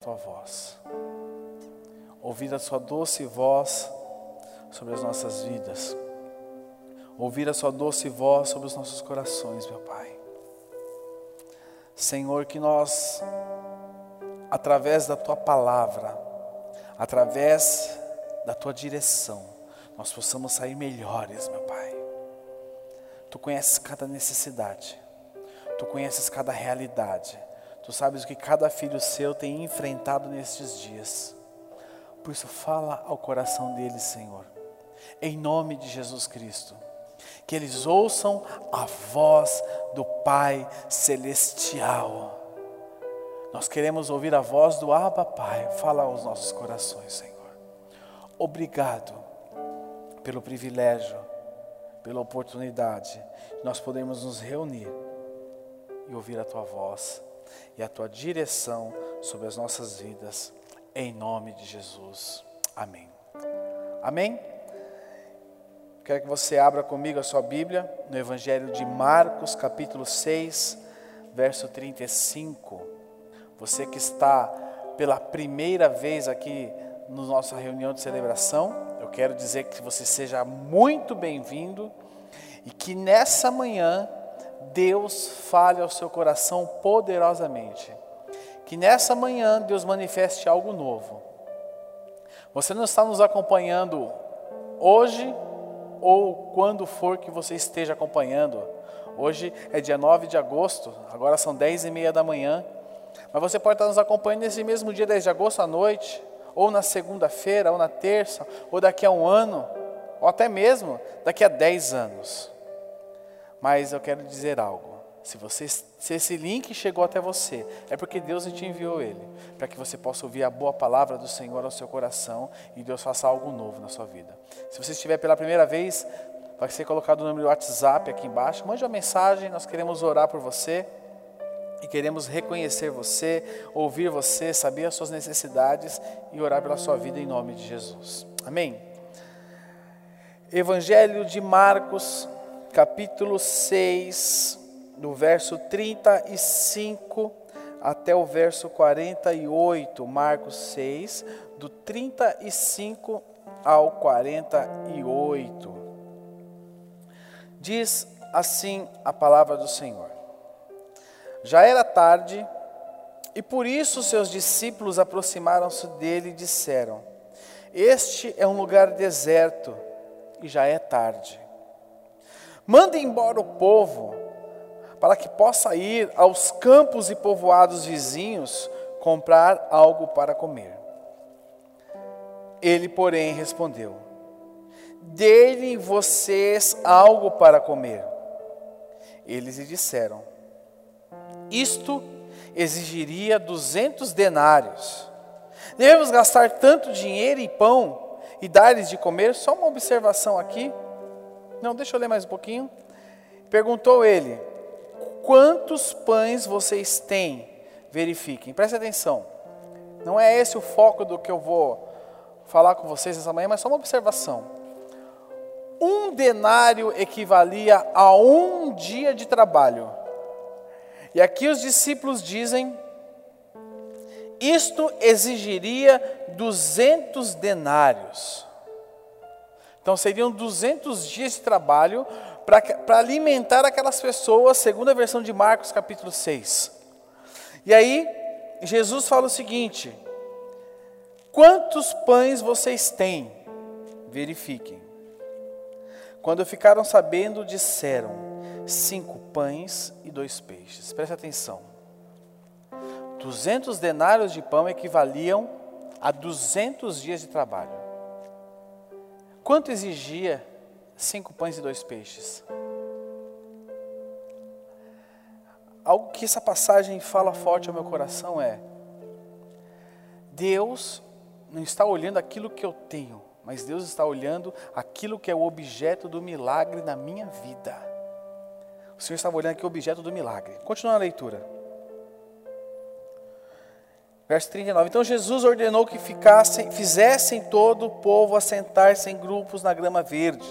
Tua voz. Ouvir a sua doce voz sobre as nossas vidas. Ouvir a sua doce voz sobre os nossos corações, meu Pai. Senhor, que nós, através da tua palavra, através da tua direção, nós possamos sair melhores, meu Pai. Tu conheces cada necessidade, tu conheces cada realidade. Tu sabes o que cada filho seu tem enfrentado nestes dias. Por isso, fala ao coração deles, Senhor, em nome de Jesus Cristo. Que eles ouçam a voz do Pai Celestial. Nós queremos ouvir a voz do Abba Pai. Fala aos nossos corações, Senhor. Obrigado pelo privilégio, pela oportunidade. Nós podemos nos reunir e ouvir a Tua voz e a tua direção sobre as nossas vidas, em nome de Jesus. Amém. Amém? Quero que você abra comigo a sua Bíblia no Evangelho de Marcos, capítulo 6, verso 35. Você que está pela primeira vez aqui na nossa reunião de celebração, eu quero dizer que você seja muito bem-vindo e que nessa manhã Deus fale ao seu coração poderosamente. Que nessa manhã Deus manifeste algo novo. Você não está nos acompanhando hoje ou quando for que você esteja acompanhando. Hoje é dia 9 de agosto, agora são 10 e meia da manhã. Mas você pode estar nos acompanhando nesse mesmo dia 10 de agosto à noite, ou na segunda-feira, ou na terça, ou daqui a um ano, ou até mesmo daqui a 10 anos. Mas eu quero dizer algo. Se, você, se esse link chegou até você, é porque Deus te enviou ele, para que você possa ouvir a boa palavra do Senhor ao seu coração e Deus faça algo novo na sua vida. Se você estiver pela primeira vez, vai ser colocado o número do WhatsApp aqui embaixo. Mande uma mensagem, nós queremos orar por você e queremos reconhecer você, ouvir você, saber as suas necessidades e orar pela sua vida em nome de Jesus. Amém? Evangelho de Marcos, capítulo 6, do verso 35 até o verso 48, Marcos 6, do 35 ao 48. Diz assim a palavra do Senhor: Já era tarde, e por isso seus discípulos aproximaram-se dele e disseram: Este é um lugar deserto, e já é tarde. Mande embora o povo, para que possa ir aos campos e povoados vizinhos comprar algo para comer. Ele, porém, respondeu: Dê-lhe vocês algo para comer. Eles lhe disseram: Isto exigiria duzentos denários. Devemos gastar tanto dinheiro e pão e dar-lhes de comer? Só uma observação aqui. Não, deixa eu ler mais um pouquinho. Perguntou ele: Quantos pães vocês têm? Verifiquem, preste atenção. Não é esse o foco do que eu vou falar com vocês essa manhã, mas só uma observação. Um denário equivalia a um dia de trabalho. E aqui os discípulos dizem: isto exigiria 200 denários. Então seriam 200 dias de trabalho para alimentar aquelas pessoas, segundo a versão de Marcos, capítulo 6. E aí, Jesus fala o seguinte: Quantos pães vocês têm? Verifiquem. Quando ficaram sabendo, disseram: Cinco pães e dois peixes. Preste atenção. 200 denários de pão equivaliam a 200 dias de trabalho. Quanto exigia cinco pães e dois peixes? Algo que essa passagem fala forte ao meu coração é: Deus não está olhando aquilo que eu tenho, mas Deus está olhando aquilo que é o objeto do milagre na minha vida. O Senhor estava olhando aqui o objeto do milagre. Continua a leitura. Verso 39. Então Jesus ordenou que ficassem, fizessem todo o povo assentar-se em grupos na grama verde.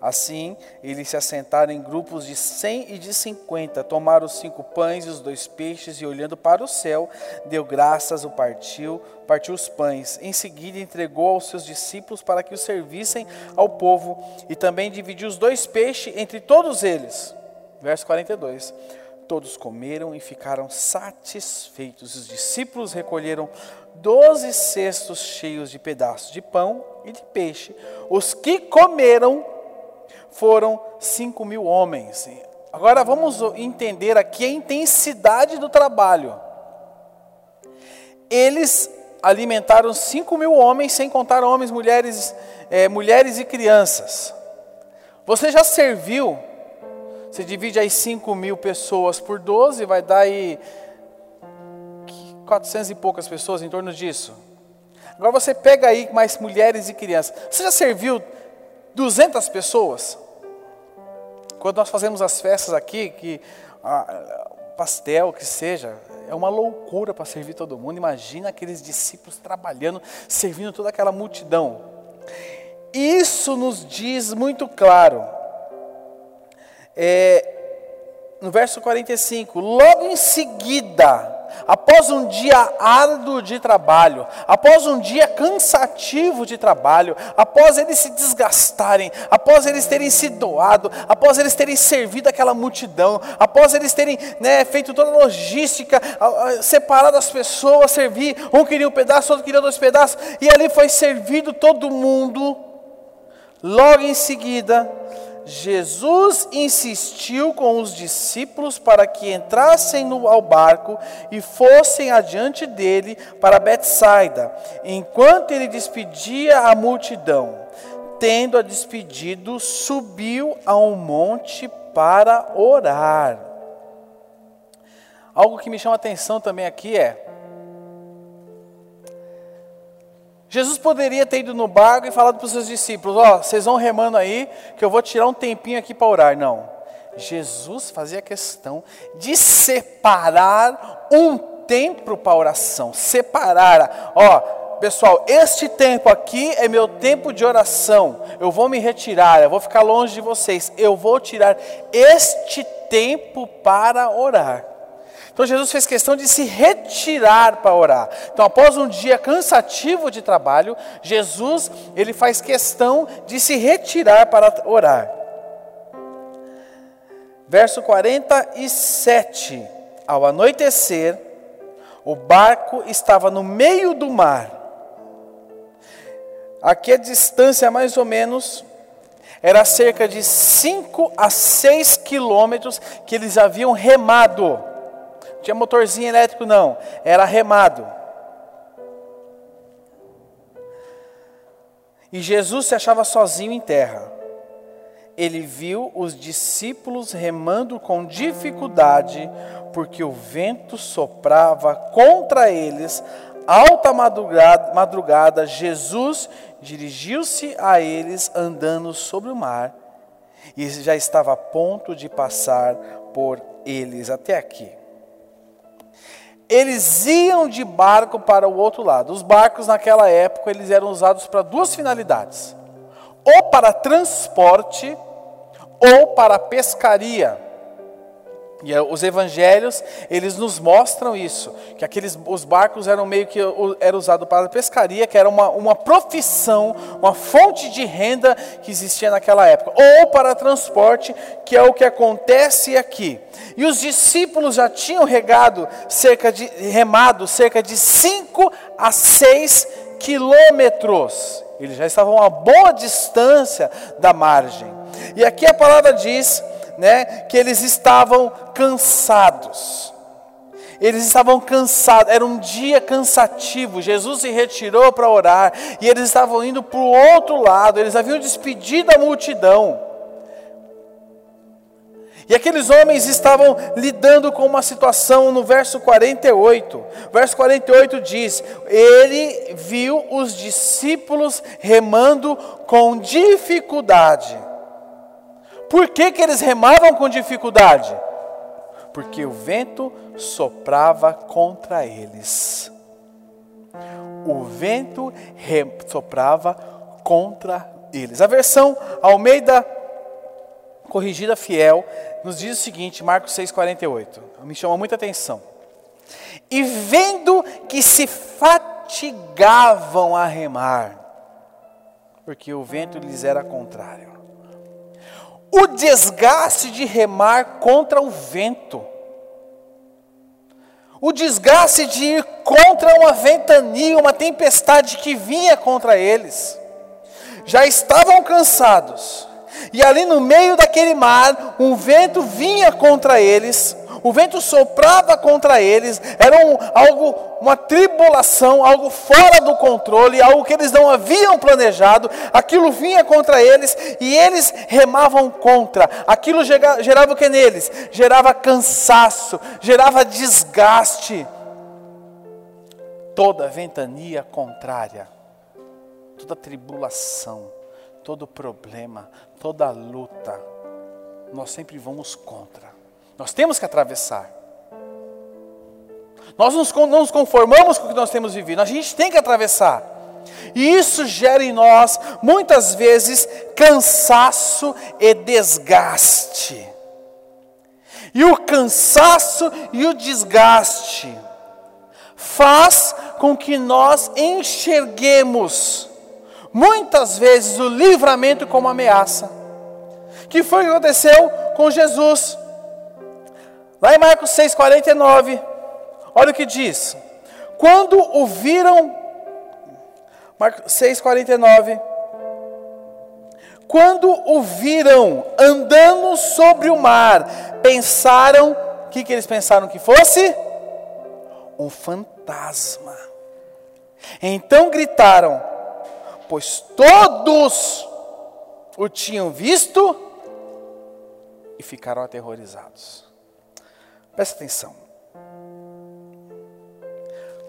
Assim, eles se assentaram em grupos de cem e de cinquenta, tomaram os cinco pães e os dois peixes, e olhando para o céu, deu graças, o partiu, partiu os pães. Em seguida, entregou aos seus discípulos para que os servissem ao povo, e também dividiu os dois peixes entre todos eles. Verso 42. Todos comeram e ficaram satisfeitos. Os discípulos recolheram doze cestos cheios de pedaços de pão e de peixe. Os que comeram foram cinco mil homens. Agora vamos entender aqui a intensidade do trabalho. Eles alimentaram cinco mil homens, sem contar homens, mulheres, é, mulheres e crianças. Você já serviu? Você divide aí cinco mil pessoas por 12, vai dar aí 400 e poucas pessoas em torno disso. Agora você pega aí mais mulheres e crianças. Você já serviu 200 pessoas? Quando nós fazemos as festas aqui, que ah, pastel, que seja, é uma loucura para servir todo mundo. Imagina aqueles discípulos trabalhando, servindo toda aquela multidão. Isso nos diz muito claro. É, no verso 45, logo em seguida, após um dia árduo de trabalho, após um dia cansativo de trabalho, após eles se desgastarem, após eles terem se doado, após eles terem servido aquela multidão, após eles terem né, feito toda a logística, separado as pessoas, servir, um queria um pedaço, outro queria dois pedaços, e ali foi servido todo mundo. Logo em seguida, Jesus insistiu com os discípulos para que entrassem no, ao barco e fossem adiante dele para Betsaida, enquanto ele despedia a multidão. Tendo a despedido, subiu a um monte para orar. Algo que me chama a atenção também aqui é Jesus poderia ter ido no barco e falado para os seus discípulos: Ó, oh, vocês vão remando aí, que eu vou tirar um tempinho aqui para orar. Não. Jesus fazia questão de separar um tempo para oração. Separar. Ó, pessoal, este tempo aqui é meu tempo de oração. Eu vou me retirar, eu vou ficar longe de vocês. Eu vou tirar este tempo para orar. Então Jesus fez questão de se retirar para orar. Então, após um dia cansativo de trabalho, Jesus ele faz questão de se retirar para orar. Verso 47. Ao anoitecer, o barco estava no meio do mar. Aqui a distância mais ou menos era cerca de 5 a 6 quilômetros que eles haviam remado tinha motorzinho elétrico, não. Era remado. E Jesus se achava sozinho em terra. Ele viu os discípulos remando com dificuldade, porque o vento soprava contra eles. Alta madrugada, madrugada Jesus dirigiu-se a eles andando sobre o mar e já estava a ponto de passar por eles até aqui eles iam de barco para o outro lado. Os barcos naquela época eles eram usados para duas finalidades: ou para transporte ou para pescaria. E é, os evangelhos, eles nos mostram isso, que aqueles os barcos eram meio que era usado para pescaria, que era uma, uma profissão, uma fonte de renda que existia naquela época, ou para transporte, que é o que acontece aqui. E os discípulos já tinham regado cerca de remado cerca de 5 a 6 quilômetros. Eles já estavam a boa distância da margem. E aqui a palavra diz né, que eles estavam cansados. Eles estavam cansados, era um dia cansativo. Jesus se retirou para orar e eles estavam indo para o outro lado, eles haviam despedido a multidão. E aqueles homens estavam lidando com uma situação no verso 48. Verso 48 diz: Ele viu os discípulos remando com dificuldade. Por que, que eles remavam com dificuldade? Porque o vento soprava contra eles. O vento soprava contra eles. A versão Almeida corrigida fiel nos diz o seguinte, Marcos 6,48. Me chama muita atenção. E vendo que se fatigavam a remar, porque o vento lhes era contrário. O desgaste de remar contra o vento. O desgaste de ir contra uma ventania, uma tempestade que vinha contra eles. Já estavam cansados e ali no meio daquele mar, um vento vinha contra eles, o vento soprava contra eles, era um, algo, uma tribulação, algo fora do controle, algo que eles não haviam planejado, aquilo vinha contra eles e eles remavam contra, aquilo gerava o que neles? Gerava cansaço, gerava desgaste. Toda ventania contrária, toda tribulação, todo problema, toda luta, nós sempre vamos contra. Nós temos que atravessar. Nós não nos conformamos com o que nós temos vivido, a gente tem que atravessar. E isso gera em nós, muitas vezes, cansaço e desgaste. E o cansaço e o desgaste faz com que nós enxerguemos muitas vezes o livramento como ameaça. Que foi o que aconteceu com Jesus. Lá em Marcos 6,49, olha o que diz. Quando o viram, Marcos 6,49, quando o viram andando sobre o mar, pensaram, o que, que eles pensaram que fosse? Um fantasma. Então gritaram, pois todos o tinham visto e ficaram aterrorizados. Presta atenção.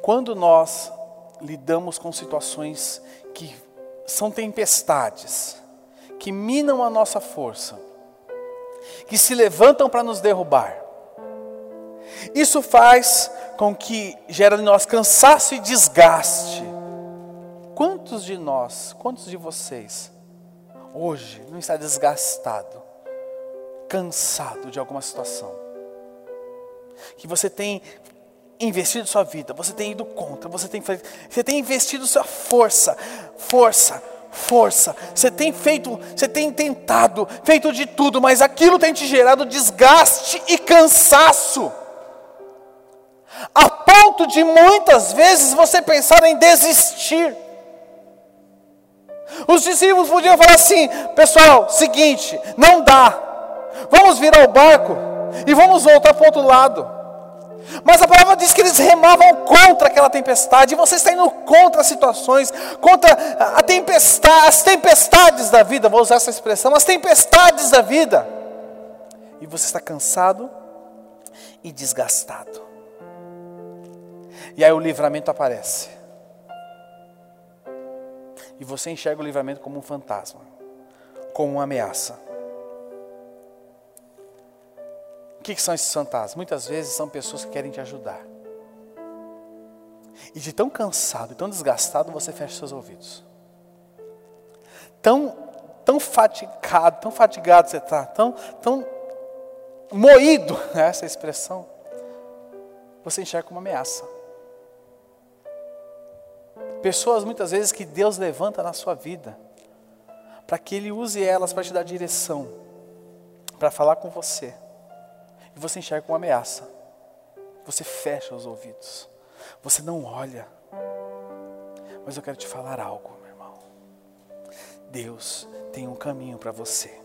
Quando nós lidamos com situações que são tempestades, que minam a nossa força, que se levantam para nos derrubar, isso faz com que gere em nós cansaço e desgaste Quantos de nós, quantos de vocês, hoje não está desgastado, cansado de alguma situação? Que você tem investido sua vida, você tem ido contra, você tem, você tem investido sua força, força, força. Você tem feito, você tem tentado, feito de tudo, mas aquilo tem te gerado desgaste e cansaço. A ponto de muitas vezes você pensar em desistir. Os discípulos podiam falar assim: pessoal, seguinte, não dá, vamos virar o barco e vamos voltar para o outro lado. Mas a palavra diz que eles remavam contra aquela tempestade, e você está indo contra as situações, contra a tempestade, as tempestades da vida, vou usar essa expressão, as tempestades da vida. E você está cansado e desgastado. E aí o livramento aparece. E você enxerga o livramento como um fantasma, como uma ameaça. O que, são esses fantasmas? Muitas vezes são pessoas que querem te ajudar. E de tão cansado, tão desgastado, você fecha seus ouvidos. Tão, tão fatigado, tão fatigado você está, tão, tão moído, né, essa expressão, você enxerga uma ameaça. Pessoas muitas vezes que Deus levanta na sua vida, para que Ele use elas para te dar direção, para falar com você, e você enxerga uma ameaça, você fecha os ouvidos, você não olha, mas eu quero te falar algo, meu irmão. Deus tem um caminho para você.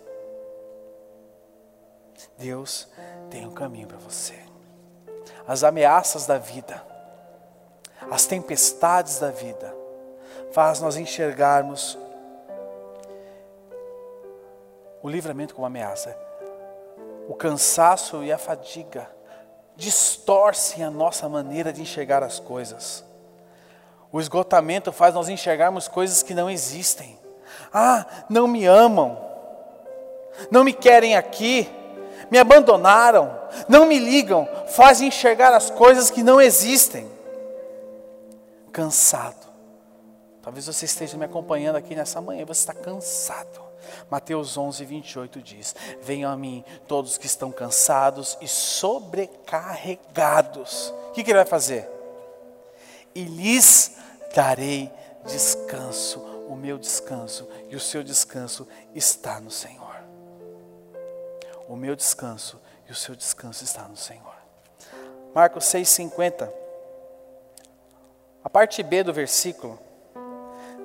Deus tem um caminho para você. As ameaças da vida, as tempestades da vida, faz nós enxergarmos o livramento como ameaça. O cansaço e a fadiga distorcem a nossa maneira de enxergar as coisas. O esgotamento faz nós enxergarmos coisas que não existem. Ah, não me amam, não me querem aqui, me abandonaram, não me ligam, fazem enxergar as coisas que não existem. Cansado. Talvez você esteja me acompanhando aqui nessa manhã, você está cansado. Mateus 11, 28 diz: Venham a mim todos que estão cansados e sobrecarregados. O que, que ele vai fazer? E lhes darei descanso. O meu descanso e o seu descanso está no Senhor. O meu descanso e o seu descanso está no Senhor. Marcos 6,50. A parte B do versículo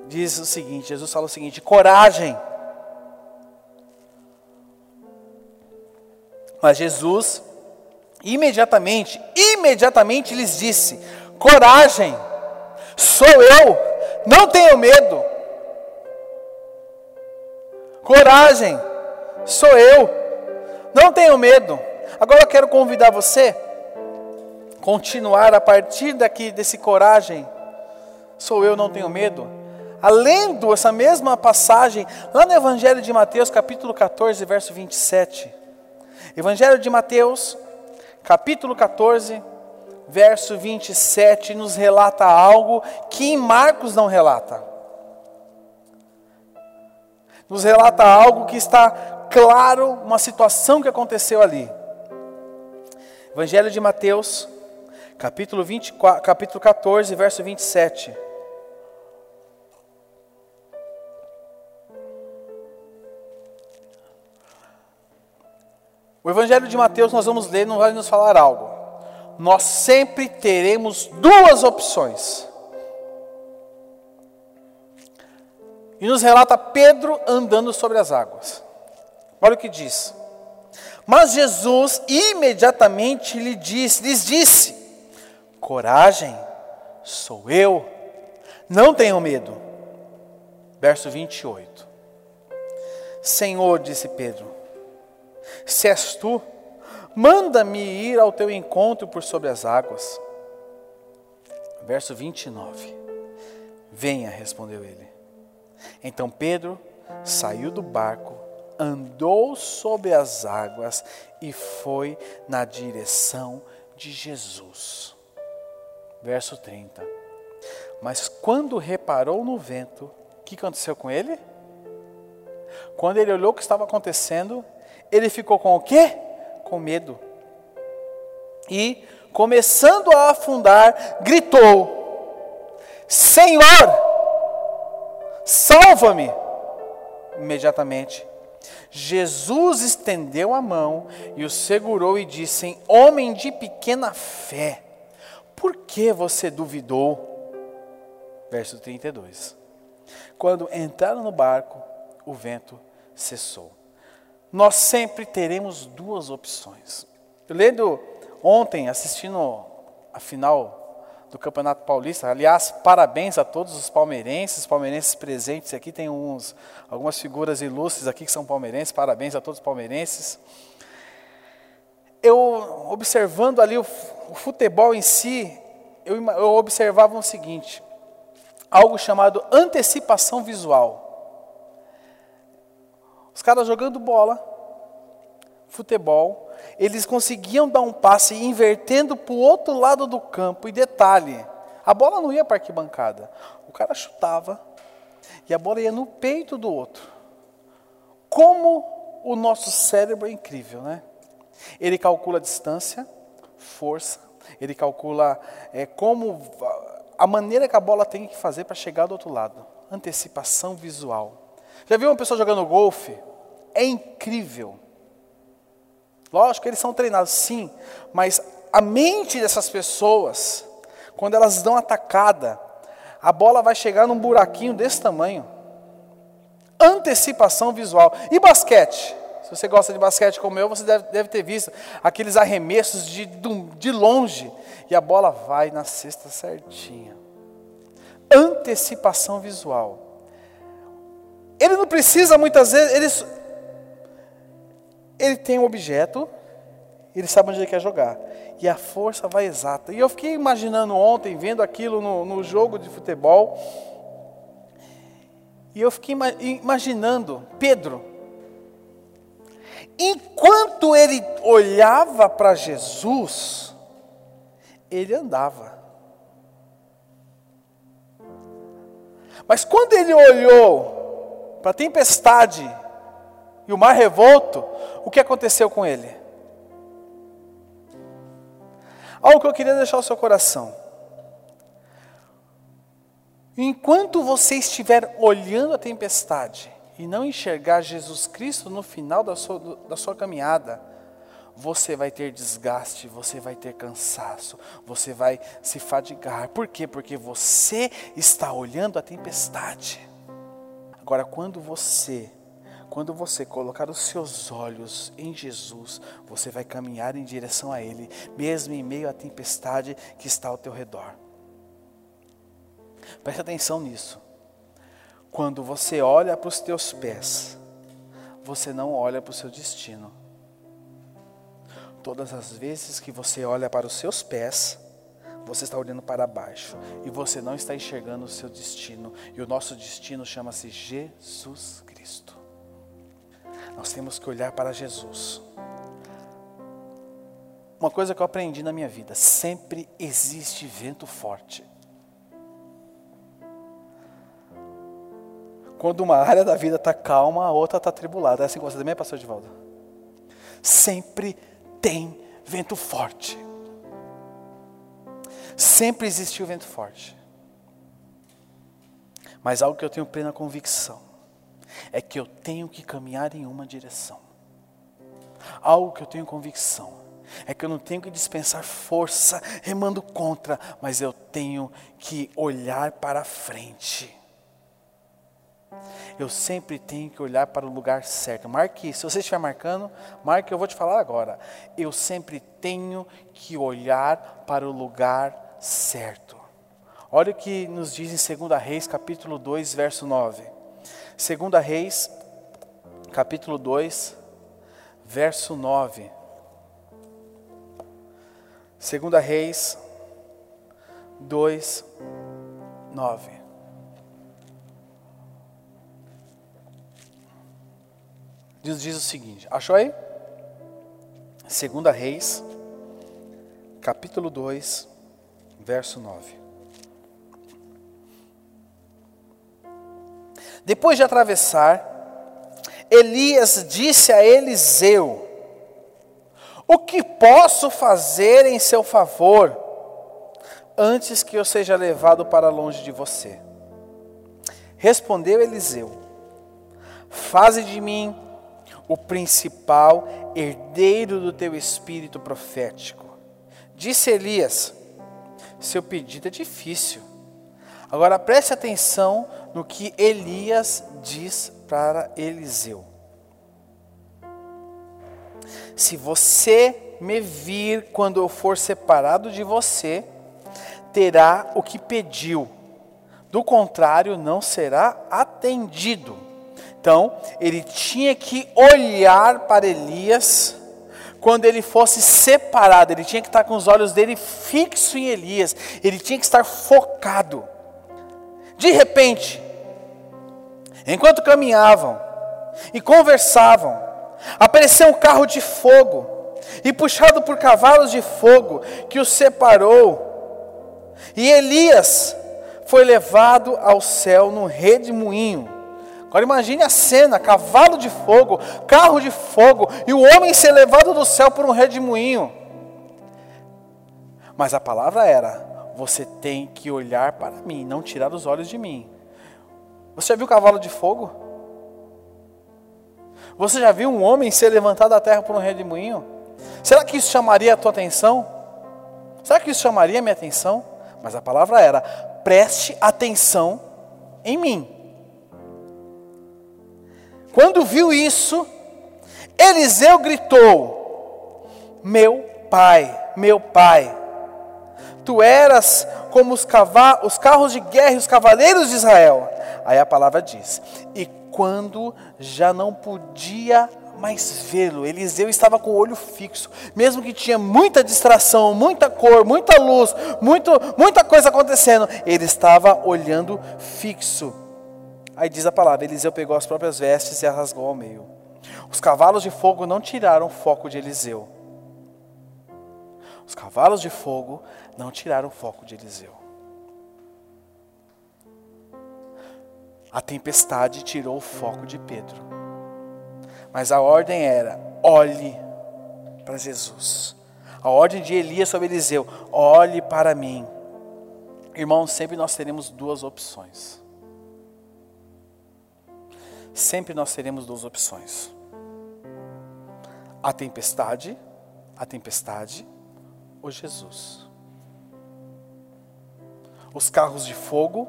diz o seguinte: Jesus fala o seguinte: coragem. Mas Jesus imediatamente, imediatamente lhes disse: coragem, sou eu, não tenho medo. Coragem, sou eu, não tenho medo. Agora eu quero convidar você continuar a partir daqui desse coragem. Sou eu, não tenho medo. Além essa mesma passagem lá no Evangelho de Mateus, capítulo 14, verso 27. Evangelho de Mateus, capítulo 14, verso 27, nos relata algo que em Marcos não relata. Nos relata algo que está claro, uma situação que aconteceu ali. Evangelho de Mateus, capítulo, 24, capítulo 14, verso 27. O Evangelho de Mateus nós vamos ler, não vai nos falar algo. Nós sempre teremos duas opções. E nos relata Pedro andando sobre as águas. Olha o que diz. Mas Jesus imediatamente lhe disse, lhes disse: Coragem, sou eu, não tenham medo. Verso 28. Senhor, disse Pedro, se és tu, manda-me ir ao teu encontro por sobre as águas. Verso 29. Venha, respondeu ele. Então Pedro saiu do barco, andou sobre as águas e foi na direção de Jesus. Verso 30. Mas quando reparou no vento, o que aconteceu com ele? Quando ele olhou o que estava acontecendo, ele ficou com o quê? Com medo. E, começando a afundar, gritou: Senhor, salva-me! Imediatamente, Jesus estendeu a mão e o segurou e disse: Homem de pequena fé, por que você duvidou? Verso 32. Quando entraram no barco, o vento cessou nós sempre teremos duas opções. Eu lendo ontem, assistindo a final do Campeonato Paulista, aliás, parabéns a todos os palmeirenses, palmeirenses presentes aqui, tem uns, algumas figuras ilustres aqui que são palmeirenses, parabéns a todos os palmeirenses. Eu, observando ali o, o futebol em si, eu, eu observava o seguinte, algo chamado antecipação visual. Os caras jogando bola, futebol, eles conseguiam dar um passe invertendo para o outro lado do campo. E detalhe, a bola não ia para arquibancada. O cara chutava e a bola ia no peito do outro. Como o nosso cérebro é incrível, né? Ele calcula a distância, força, ele calcula é, como a maneira que a bola tem que fazer para chegar do outro lado. Antecipação visual. Já viu uma pessoa jogando golfe? É incrível. Lógico eles são treinados, sim, mas a mente dessas pessoas, quando elas dão atacada, a bola vai chegar num buraquinho desse tamanho. Antecipação visual. E basquete? Se você gosta de basquete como eu, você deve, deve ter visto aqueles arremessos de, de longe e a bola vai na cesta certinha. Antecipação visual. Ele não precisa muitas vezes, ele, ele tem um objeto, ele sabe onde ele quer jogar. E a força vai exata. E eu fiquei imaginando ontem, vendo aquilo no, no jogo de futebol. E eu fiquei imaginando Pedro. Enquanto ele olhava para Jesus, ele andava. Mas quando ele olhou para a tempestade e o mar revolto, o que aconteceu com ele? Algo que eu queria deixar o seu coração. Enquanto você estiver olhando a tempestade e não enxergar Jesus Cristo no final da sua, da sua caminhada, você vai ter desgaste, você vai ter cansaço, você vai se fadigar. Por quê? Porque você está olhando a tempestade. Agora, quando você quando você colocar os seus olhos em Jesus, você vai caminhar em direção a Ele, mesmo em meio à tempestade que está ao teu redor. Preste atenção nisso. Quando você olha para os teus pés, você não olha para o seu destino. Todas as vezes que você olha para os seus pés, você está olhando para baixo e você não está enxergando o seu destino. E o nosso destino chama-se Jesus Cristo. Nós temos que olhar para Jesus. Uma coisa que eu aprendi na minha vida: sempre existe vento forte. Quando uma área da vida está calma, a outra está tribulada. É assim que você também, pastor Divaldo? Sempre tem vento forte. Sempre existiu vento forte. Mas algo que eu tenho plena convicção é que eu tenho que caminhar em uma direção. Algo que eu tenho convicção é que eu não tenho que dispensar força remando contra, mas eu tenho que olhar para frente. Eu sempre tenho que olhar para o lugar certo. Marque, se você estiver marcando, marque, eu vou te falar agora. Eu sempre tenho que olhar para o lugar certo. Olha o que nos diz em 2 Reis, capítulo 2, verso 9. 2 Reis, capítulo 2, verso 9. 2 Reis 2, 9. Deus diz o seguinte, achou aí? Segunda Reis, capítulo 2, verso 9. Depois de atravessar, Elias disse a Eliseu: O que posso fazer em seu favor antes que eu seja levado para longe de você? Respondeu Eliseu: Faze de mim o principal herdeiro do teu espírito profético. Disse Elias: Seu pedido é difícil. Agora preste atenção no que Elias diz para Eliseu. Se você me vir quando eu for separado de você, terá o que pediu. Do contrário, não será atendido. Então, ele tinha que olhar para Elias quando ele fosse separado, ele tinha que estar com os olhos dele fixos em Elias, ele tinha que estar focado. De repente, enquanto caminhavam e conversavam, apareceu um carro de fogo e puxado por cavalos de fogo que os separou. E Elias foi levado ao céu num redemoinho Agora imagine a cena: cavalo de fogo, carro de fogo, e o homem ser levado do céu por um redemoinho. Mas a palavra era: você tem que olhar para mim, não tirar os olhos de mim. Você já viu cavalo de fogo? Você já viu um homem ser levantado da terra por um redemoinho? Será que isso chamaria a tua atenção? Será que isso chamaria a minha atenção? Mas a palavra era: preste atenção em mim. Quando viu isso, Eliseu gritou: Meu pai, meu pai, tu eras como os, os carros de guerra e os cavaleiros de Israel. Aí a palavra diz: E quando já não podia mais vê-lo. Eliseu estava com o olho fixo, mesmo que tinha muita distração, muita cor, muita luz, muito, muita coisa acontecendo, ele estava olhando fixo. Aí diz a palavra: Eliseu pegou as próprias vestes e as rasgou ao meio. Os cavalos de fogo não tiraram o foco de Eliseu. Os cavalos de fogo não tiraram o foco de Eliseu. A tempestade tirou o foco de Pedro. Mas a ordem era: olhe para Jesus. A ordem de Elias sobre Eliseu: olhe para mim. Irmãos, sempre nós teremos duas opções. Sempre nós teremos duas opções. A tempestade, a tempestade ou Jesus. Os carros de fogo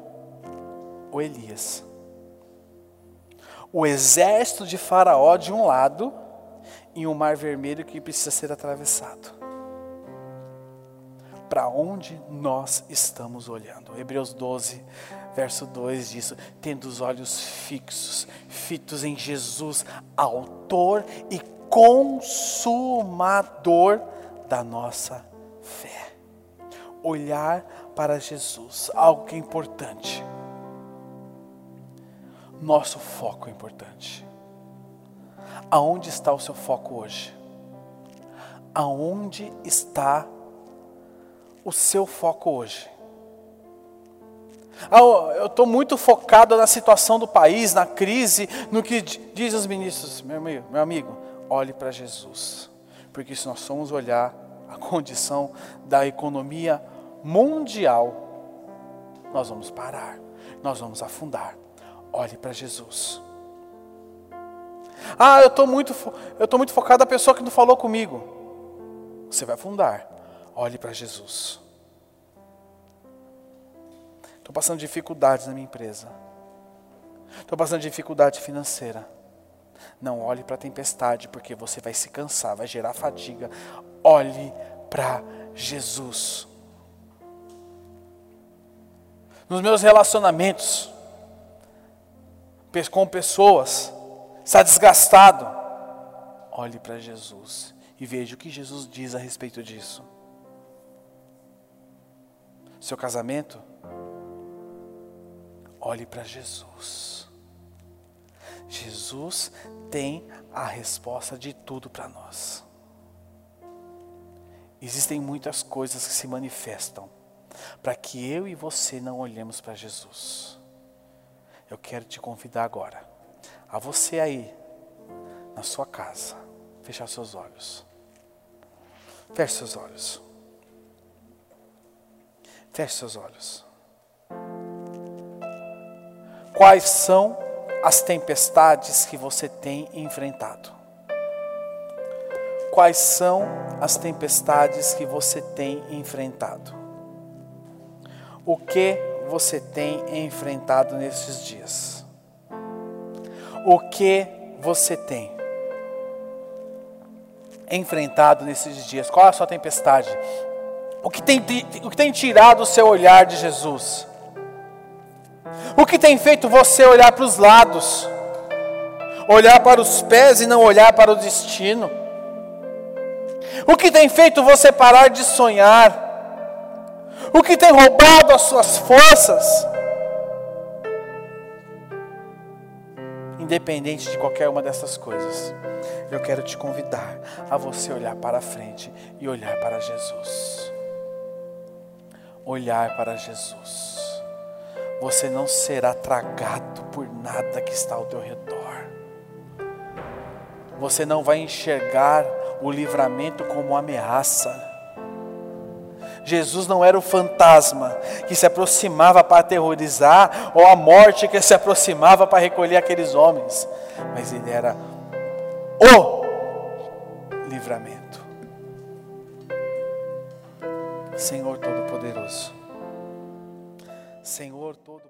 ou Elias o exército de Faraó de um lado e um mar vermelho que precisa ser atravessado. Para onde nós estamos olhando? Hebreus 12, verso 2 diz: tendo os olhos fixos, fitos em Jesus, autor e consumador da nossa fé. Olhar para Jesus, algo que é importante nosso foco é importante. Aonde está o seu foco hoje? Aonde está o seu foco hoje? Ah, eu estou muito focado na situação do país, na crise, no que diz os ministros. Meu amigo, meu amigo olhe para Jesus. Porque se nós somos olhar a condição da economia mundial, nós vamos parar, nós vamos afundar. Olhe para Jesus. Ah, eu estou muito, eu tô muito focado na pessoa que não falou comigo. Você vai afundar. Olhe para Jesus. Estou passando dificuldades na minha empresa. Estou passando dificuldade financeira. Não olhe para a tempestade, porque você vai se cansar, vai gerar fadiga. Olhe para Jesus. Nos meus relacionamentos, com pessoas, está desgastado, olhe para Jesus e veja o que Jesus diz a respeito disso. Seu casamento, olhe para Jesus. Jesus tem a resposta de tudo para nós. Existem muitas coisas que se manifestam para que eu e você não olhemos para Jesus eu quero te convidar agora, a você aí, na sua casa, fechar seus olhos. Feche seus olhos. Feche seus olhos. Quais são as tempestades que você tem enfrentado? Quais são as tempestades que você tem enfrentado? O que você tem enfrentado nesses dias? O que você tem enfrentado nesses dias? Qual é a sua tempestade? O que tem, o que tem tirado o seu olhar de Jesus? O que tem feito você olhar para os lados? Olhar para os pés e não olhar para o destino? O que tem feito você parar de sonhar? O que tem roubado as suas forças. Independente de qualquer uma dessas coisas, eu quero te convidar a você olhar para frente e olhar para Jesus. Olhar para Jesus. Você não será tragado por nada que está ao teu redor. Você não vai enxergar o livramento como ameaça Jesus não era o fantasma que se aproximava para aterrorizar, ou a morte que se aproximava para recolher aqueles homens, mas ele era o livramento. Senhor Todo-Poderoso. Senhor Todo-Poderoso.